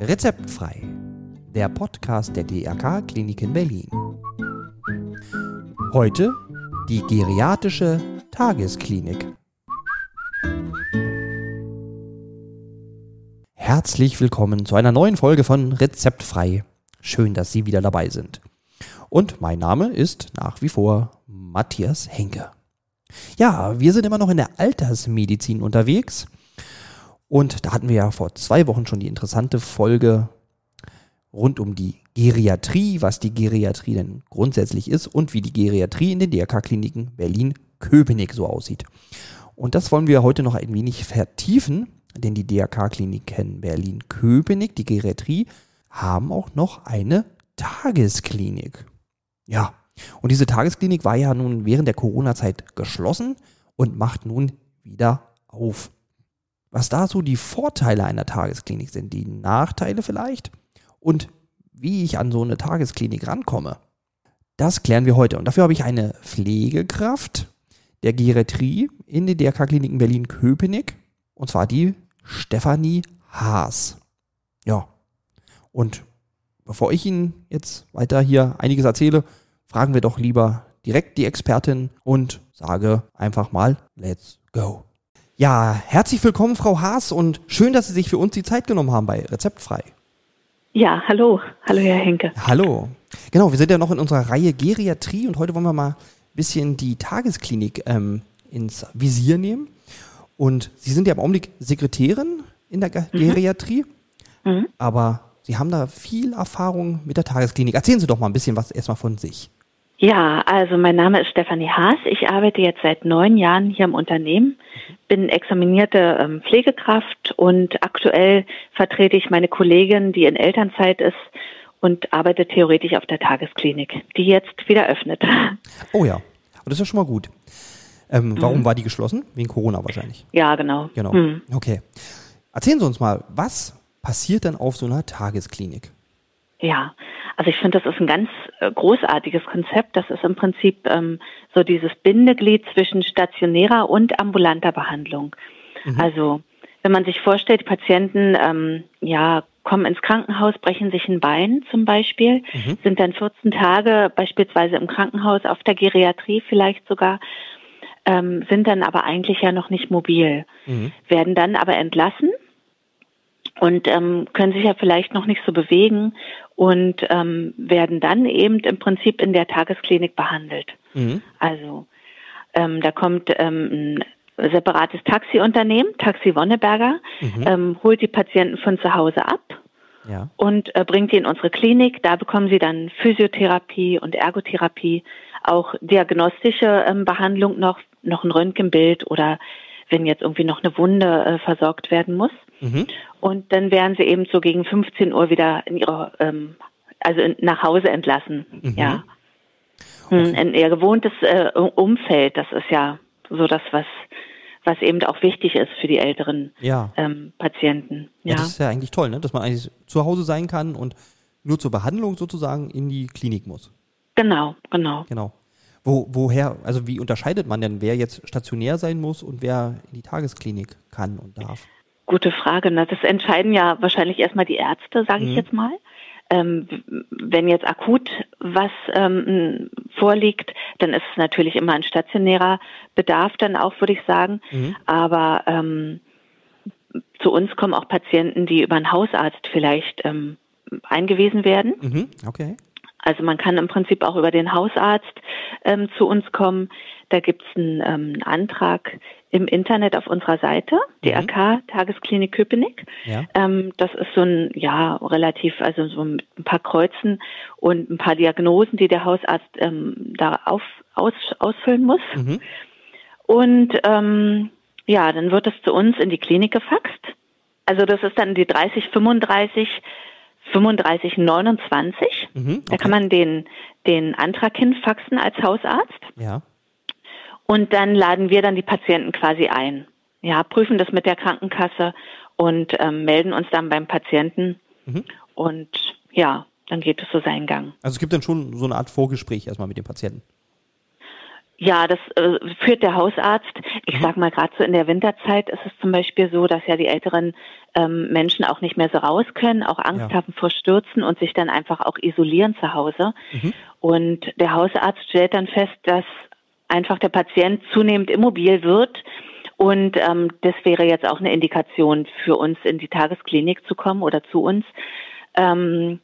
Rezeptfrei, der Podcast der DRK Klinik in Berlin. Heute die geriatrische Tagesklinik. Herzlich willkommen zu einer neuen Folge von Rezeptfrei. Schön, dass Sie wieder dabei sind. Und mein Name ist nach wie vor Matthias Henke. Ja, wir sind immer noch in der Altersmedizin unterwegs und da hatten wir ja vor zwei Wochen schon die interessante Folge rund um die Geriatrie, was die Geriatrie denn grundsätzlich ist und wie die Geriatrie in den DRK-Kliniken Berlin-Köpenick so aussieht. Und das wollen wir heute noch ein wenig vertiefen, denn die DRK-Kliniken Berlin-Köpenick, die Geriatrie, haben auch noch eine Tagesklinik. Ja, und diese Tagesklinik war ja nun während der Corona-Zeit geschlossen und macht nun wieder auf was da so die Vorteile einer Tagesklinik sind, die Nachteile vielleicht und wie ich an so eine Tagesklinik rankomme. Das klären wir heute. Und dafür habe ich eine Pflegekraft der Geriatrie in den DRK-Kliniken Berlin-Köpenick. Und zwar die Stefanie Haas. Ja. Und bevor ich Ihnen jetzt weiter hier einiges erzähle, fragen wir doch lieber direkt die Expertin und sage einfach mal, let's go. Ja, herzlich willkommen, Frau Haas, und schön, dass Sie sich für uns die Zeit genommen haben bei Rezeptfrei. Ja, hallo. Hallo, Herr Henke. Hallo. Genau, wir sind ja noch in unserer Reihe Geriatrie und heute wollen wir mal ein bisschen die Tagesklinik ähm, ins Visier nehmen. Und Sie sind ja im Augenblick Sekretärin in der mhm. Geriatrie, mhm. aber Sie haben da viel Erfahrung mit der Tagesklinik. Erzählen Sie doch mal ein bisschen was erstmal von sich. Ja, also mein Name ist Stefanie Haas. Ich arbeite jetzt seit neun Jahren hier im Unternehmen, bin examinierte ähm, Pflegekraft und aktuell vertrete ich meine Kollegin, die in Elternzeit ist und arbeite theoretisch auf der Tagesklinik, die jetzt wieder öffnet. Oh ja, und das ist ja schon mal gut. Ähm, warum mhm. war die geschlossen? Wegen Corona wahrscheinlich. Ja, genau. Genau. Mhm. Okay. Erzählen Sie uns mal, was passiert denn auf so einer Tagesklinik? Ja, also ich finde, das ist ein ganz äh, großartiges Konzept. Das ist im Prinzip ähm, so dieses Bindeglied zwischen stationärer und ambulanter Behandlung. Mhm. Also wenn man sich vorstellt, die Patienten ähm, ja kommen ins Krankenhaus, brechen sich ein Bein zum Beispiel, mhm. sind dann 14 Tage beispielsweise im Krankenhaus auf der Geriatrie vielleicht sogar, ähm, sind dann aber eigentlich ja noch nicht mobil, mhm. werden dann aber entlassen und ähm, können sich ja vielleicht noch nicht so bewegen und ähm, werden dann eben im Prinzip in der Tagesklinik behandelt. Mhm. Also ähm, da kommt ähm, ein separates Taxiunternehmen, Taxi Wonneberger, mhm. ähm, holt die Patienten von zu Hause ab ja. und äh, bringt sie in unsere Klinik. Da bekommen sie dann Physiotherapie und Ergotherapie, auch diagnostische ähm, Behandlung noch, noch ein Röntgenbild oder wenn jetzt irgendwie noch eine Wunde äh, versorgt werden muss. Mhm. Und dann werden sie eben so gegen 15 Uhr wieder in ihre, ähm, also in, nach Hause entlassen. Mhm. Ja. Hm, in ihr gewohntes äh, Umfeld, das ist ja so das, was was eben auch wichtig ist für die älteren ja. ähm, Patienten. Ja. ja. das ist ja eigentlich toll, ne? dass man eigentlich zu Hause sein kann und nur zur Behandlung sozusagen in die Klinik muss. Genau, genau. Genau. Wo, woher, also wie unterscheidet man denn, wer jetzt stationär sein muss und wer in die Tagesklinik kann und darf? Gute Frage. Ne? Das entscheiden ja wahrscheinlich erstmal die Ärzte, sage ich mhm. jetzt mal. Ähm, wenn jetzt akut was ähm, vorliegt, dann ist es natürlich immer ein stationärer Bedarf, dann auch, würde ich sagen. Mhm. Aber ähm, zu uns kommen auch Patienten, die über einen Hausarzt vielleicht ähm, eingewiesen werden. Mhm. Okay. Also man kann im Prinzip auch über den Hausarzt ähm, zu uns kommen. Da gibt es einen ähm, Antrag im Internet auf unserer Seite, DRK mhm. Tagesklinik Köpenick. Ja. Ähm, das ist so ein, ja, relativ, also so ein paar Kreuzen und ein paar Diagnosen, die der Hausarzt ähm, da auf, aus, ausfüllen muss. Mhm. Und ähm, ja, dann wird es zu uns in die Klinik gefaxt. Also das ist dann die 3035 3529. Mhm, okay. Da kann man den, den Antrag hinfaxen als Hausarzt. Ja. Und dann laden wir dann die Patienten quasi ein. Ja, prüfen das mit der Krankenkasse und ähm, melden uns dann beim Patienten. Mhm. Und ja, dann geht es so seinen Gang. Also es gibt dann schon so eine Art Vorgespräch erstmal mit dem Patienten. Ja, das äh, führt der Hausarzt. Ich mhm. sag mal, gerade so in der Winterzeit ist es zum Beispiel so, dass ja die älteren ähm, Menschen auch nicht mehr so raus können, auch Angst ja. haben vor Stürzen und sich dann einfach auch isolieren zu Hause. Mhm. Und der Hausarzt stellt dann fest, dass einfach der Patient zunehmend immobil wird. Und ähm, das wäre jetzt auch eine Indikation für uns, in die Tagesklinik zu kommen oder zu uns, ähm,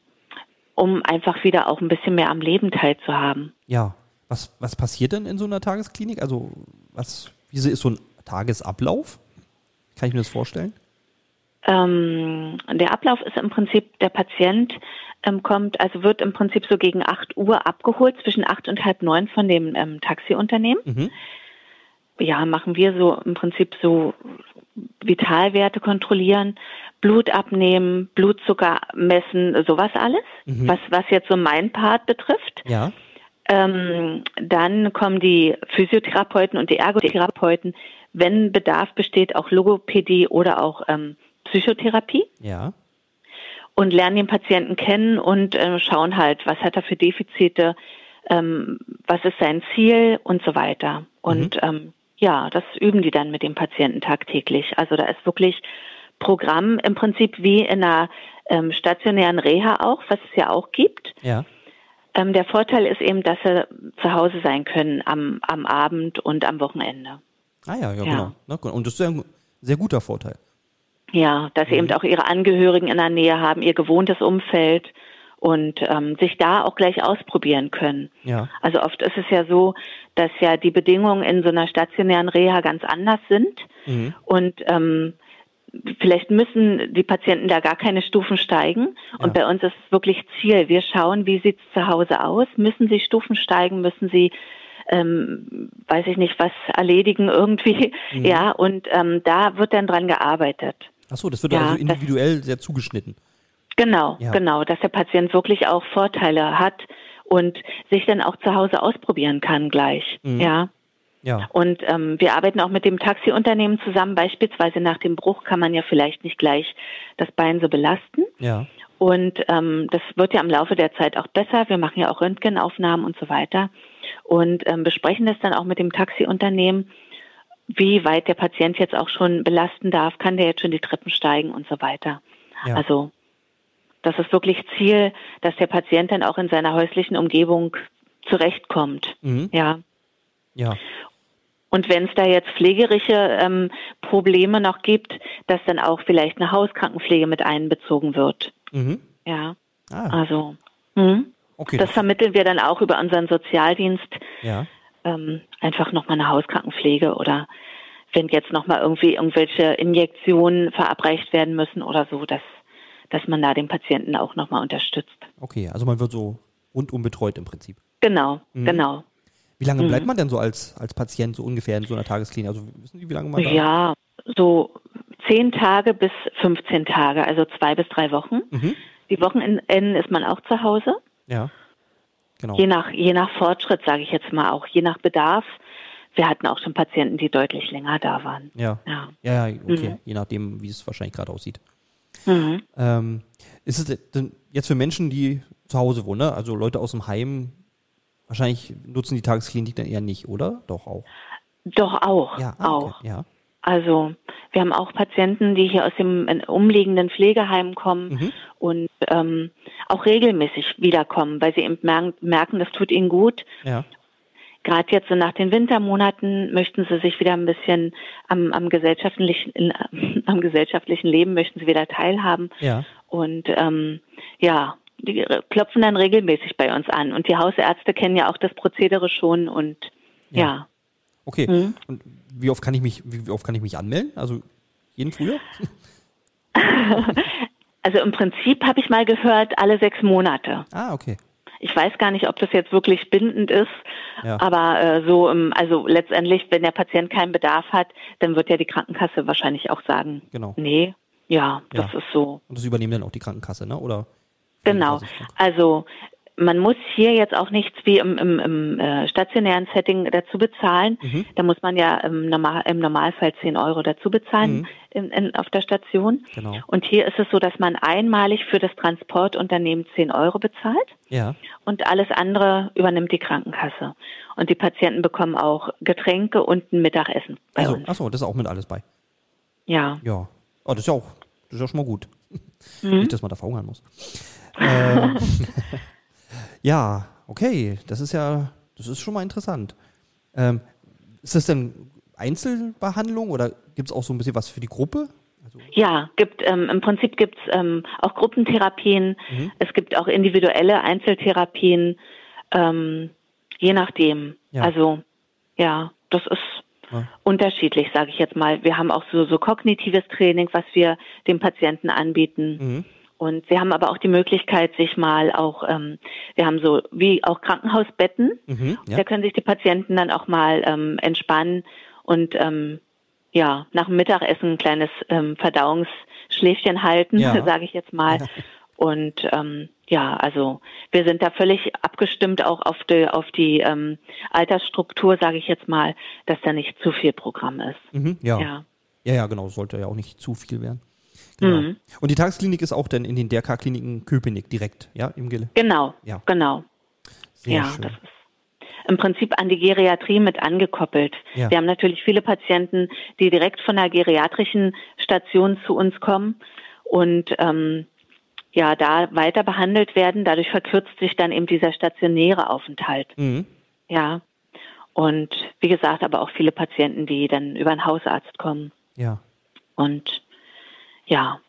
um einfach wieder auch ein bisschen mehr am Leben teilzuhaben. Ja, was, was passiert denn in so einer Tagesklinik? Also, was, wie ist so ein Tagesablauf? Kann ich mir das vorstellen? Ähm, der Ablauf ist im Prinzip, der Patient ähm, kommt, also wird im Prinzip so gegen 8 Uhr abgeholt, zwischen 8 und halb 9 von dem ähm, Taxiunternehmen. Mhm. Ja, machen wir so im Prinzip so Vitalwerte kontrollieren, Blut abnehmen, Blutzucker messen, sowas alles, mhm. was, was jetzt so mein Part betrifft. Ja. Ähm, dann kommen die Physiotherapeuten und die Ergotherapeuten, wenn Bedarf besteht, auch Logopädie oder auch ähm, Psychotherapie. Ja. Und lernen den Patienten kennen und äh, schauen halt, was hat er für Defizite, ähm, was ist sein Ziel und so weiter. Und mhm. ähm, ja, das üben die dann mit dem Patienten tagtäglich. Also da ist wirklich Programm im Prinzip wie in einer ähm, stationären Reha auch, was es ja auch gibt. Ja. Ähm, der Vorteil ist eben, dass sie zu Hause sein können am, am Abend und am Wochenende. Ah ja, ja, ja. genau. Und das ist ein sehr guter Vorteil. Ja, dass sie mhm. eben auch ihre Angehörigen in der Nähe haben, ihr gewohntes Umfeld und ähm, sich da auch gleich ausprobieren können. Ja. Also oft ist es ja so, dass ja die Bedingungen in so einer stationären Reha ganz anders sind mhm. und ähm, vielleicht müssen die Patienten da gar keine Stufen steigen. Und ja. bei uns ist es wirklich Ziel. Wir schauen, wie sieht es zu Hause aus? Müssen sie Stufen steigen? Müssen sie, ähm, weiß ich nicht, was erledigen irgendwie? Mhm. Ja, und ähm, da wird dann dran gearbeitet. Ach so, das wird ja, also individuell sehr zugeschnitten. Genau, ja. genau, dass der Patient wirklich auch Vorteile hat und sich dann auch zu Hause ausprobieren kann gleich. Mhm. Ja. Ja. Und ähm, wir arbeiten auch mit dem Taxiunternehmen zusammen. Beispielsweise nach dem Bruch kann man ja vielleicht nicht gleich das Bein so belasten. Ja. Und ähm, das wird ja im Laufe der Zeit auch besser. Wir machen ja auch Röntgenaufnahmen und so weiter und ähm, besprechen das dann auch mit dem Taxiunternehmen, wie weit der Patient jetzt auch schon belasten darf. Kann der jetzt schon die Treppen steigen und so weiter. Ja. Also das ist wirklich Ziel, dass der Patient dann auch in seiner häuslichen Umgebung zurechtkommt. Mhm. Ja. Ja. Und wenn es da jetzt pflegerische ähm, Probleme noch gibt, dass dann auch vielleicht eine Hauskrankenpflege mit einbezogen wird. Mhm. Ja. Ah. Also. Hm? Okay, das, das vermitteln wir dann auch über unseren Sozialdienst. Ja. Ähm, einfach nochmal eine Hauskrankenpflege oder wenn jetzt nochmal irgendwie irgendwelche Injektionen verabreicht werden müssen oder so, dass, dass man da den Patienten auch nochmal unterstützt. Okay, also man wird so rundum betreut im Prinzip. Genau, mhm. genau. Wie lange mhm. bleibt man denn so als, als Patient so ungefähr in so einer Tagesklinik? Also wissen Sie, wie lange man da Ja, so zehn Tage bis 15 Tage, also zwei bis drei Wochen. Mhm. Die Wochenenden ist man auch zu Hause. Ja, genau. Je nach, je nach Fortschritt, sage ich jetzt mal auch, je nach Bedarf. Wir hatten auch schon Patienten, die deutlich länger da waren. Ja, ja, ja, ja okay, mhm. je nachdem, wie es wahrscheinlich gerade aussieht. Mhm. Ähm, ist es denn jetzt für Menschen, die zu Hause wohnen, ne? also Leute aus dem Heim, Wahrscheinlich nutzen die Tagesklinik dann eher nicht, oder? Doch auch. Doch auch. Ja, ah, auch. Okay. Ja. Also wir haben auch Patienten, die hier aus dem umliegenden Pflegeheim kommen mhm. und ähm, auch regelmäßig wiederkommen, weil sie eben merken, das tut ihnen gut. Ja. Gerade jetzt so nach den Wintermonaten möchten sie sich wieder ein bisschen am, am gesellschaftlichen, am gesellschaftlichen Leben möchten sie wieder teilhaben. Ja. Und ähm, ja, die klopfen dann regelmäßig bei uns an. Und die Hausärzte kennen ja auch das Prozedere schon und ja. ja. Okay. Mhm. Und wie oft kann ich mich, wie oft kann ich mich anmelden? Also jeden Frühjahr? also im Prinzip habe ich mal gehört, alle sechs Monate. Ah, okay. Ich weiß gar nicht, ob das jetzt wirklich bindend ist, ja. aber äh, so, im, also letztendlich, wenn der Patient keinen Bedarf hat, dann wird ja die Krankenkasse wahrscheinlich auch sagen, genau. nee, ja, das ja. ist so. Und das übernehmen dann auch die Krankenkasse, ne? Oder? Genau. Also man muss hier jetzt auch nichts wie im, im, im äh, stationären Setting dazu bezahlen. Mhm. Da muss man ja im, Normal, im Normalfall 10 Euro dazu bezahlen Mhm. in, in, auf der Station. Genau. Und hier ist es so, dass man einmalig für das Transportunternehmen 10 Euro bezahlt Ja. und alles andere übernimmt die Krankenkasse. Und die Patienten bekommen auch Getränke und ein Mittagessen bei Also, uns. achso, das ist auch mit alles bei. Ja. Ja. Oh, das ist ja auch, das ist ja schon mal gut. Mhm. Nicht, dass man da verhungern muss. ähm, ja, okay. Das ist ja, das ist schon mal interessant. Ähm, ist das denn Einzelbehandlung oder gibt es auch so ein bisschen was für die Gruppe? Also, Ja, gibt ähm, im Prinzip gibt's ähm, auch Gruppentherapien, Mhm. es gibt auch individuelle Einzeltherapien, ähm, je nachdem. Ja. Also ja, das ist Ja. unterschiedlich, sage ich jetzt mal. Wir haben auch so, so kognitives Training, was wir dem Patienten anbieten. mhm. Und sie haben aber auch die Möglichkeit, sich mal auch, ähm, wir haben so wie auch Krankenhausbetten, Mhm. Ja. da können sich die Patienten dann auch mal ähm, entspannen und ähm, ja, nach dem Mittagessen ein kleines ähm, Verdauungsschläfchen halten, Ja. sage ich jetzt mal. Und ähm, ja, also wir sind da völlig abgestimmt auch auf die, auf die ähm, Altersstruktur, sage ich jetzt mal, dass da nicht zu viel Programm ist. Mhm. Ja. ja. Ja. Ja, genau. Sollte ja auch nicht zu viel werden. Genau. Mhm. Und die Tagesklinik ist auch dann in den DRK-Kliniken Köpenick direkt, ja, im Gille. Genau, Ja. genau. Sehr ja, schön. das ist im Prinzip an die Geriatrie mit angekoppelt. Ja. Wir haben natürlich viele Patienten, die direkt von der geriatrischen Station zu uns kommen und ähm, ja, da weiter behandelt werden. Dadurch verkürzt sich dann eben dieser stationäre Aufenthalt. Mhm. Ja. Und wie gesagt, aber auch viele Patienten, die dann über einen Hausarzt kommen. Ja. Und ja,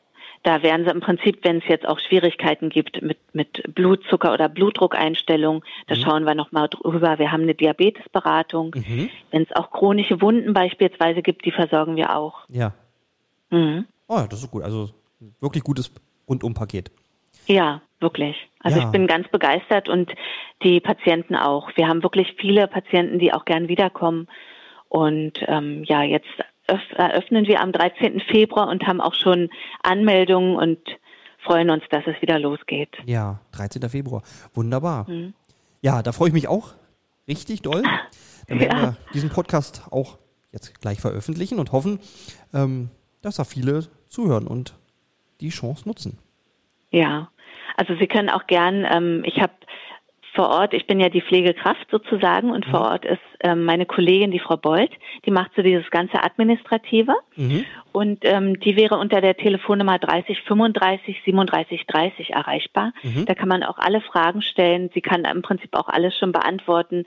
da werden sie im Prinzip, wenn es jetzt auch Schwierigkeiten gibt mit, mit Blutzucker- oder Blutdruckeinstellung, da schauen wir nochmal drüber. Wir haben eine Diabetesberatung. Mhm. Wenn es auch chronische Wunden beispielsweise gibt, die versorgen wir auch. Ja. Mhm. Oh, ja, das ist gut. Also wirklich gutes Rundumpaket. Ja, wirklich. Also Ja. ich bin ganz begeistert und die Patienten auch. Wir haben wirklich viele Patienten, die auch gern wiederkommen. Und ähm, ja, jetzt eröffnen wir am 13. Februar und haben auch schon Anmeldungen und freuen uns, dass es wieder losgeht. Ja, 13. Februar. Wunderbar. Mhm. Ja, da freue ich mich auch richtig doll. Dann werden Ja. wir diesen Podcast auch jetzt gleich veröffentlichen und hoffen, ähm, dass da viele zuhören und die Chance nutzen. Ja, also Sie können auch gern, ähm, ich habe vor Ort, ich bin ja die Pflegekraft sozusagen und vor Ort ist ähm, meine Kollegin, die Frau Bold, die macht so dieses ganze Administrative Mhm. und ähm, die wäre unter der Telefonnummer 30 35 37 30 erreichbar. Mhm. Da kann man auch alle Fragen stellen. Sie kann im Prinzip auch alles schon beantworten.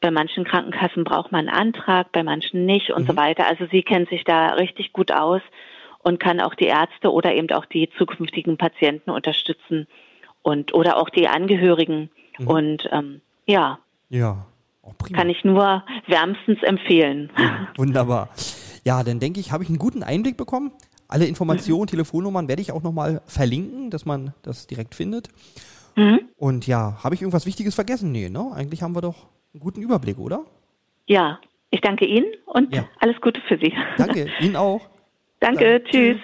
Bei manchen Krankenkassen braucht man einen Antrag, bei manchen nicht und so weiter. Also sie kennt sich da richtig gut aus und kann auch die Ärzte oder eben auch die zukünftigen Patienten unterstützen und oder auch die Angehörigen. Und ähm, ja, Ja, prima. kann ich nur wärmstens empfehlen. Wunderbar. Ja, dann denke ich, habe ich einen guten Einblick bekommen. Alle Informationen, Telefonnummern werde ich auch nochmal verlinken, dass man das direkt findet. Mhm. Und ja, habe ich irgendwas Wichtiges vergessen? Nee, ne? Eigentlich haben wir doch einen guten Überblick, oder? Ja, ich danke Ihnen und Ja. alles Gute für Sie. Danke, Ihnen auch. danke, Dann tschüss.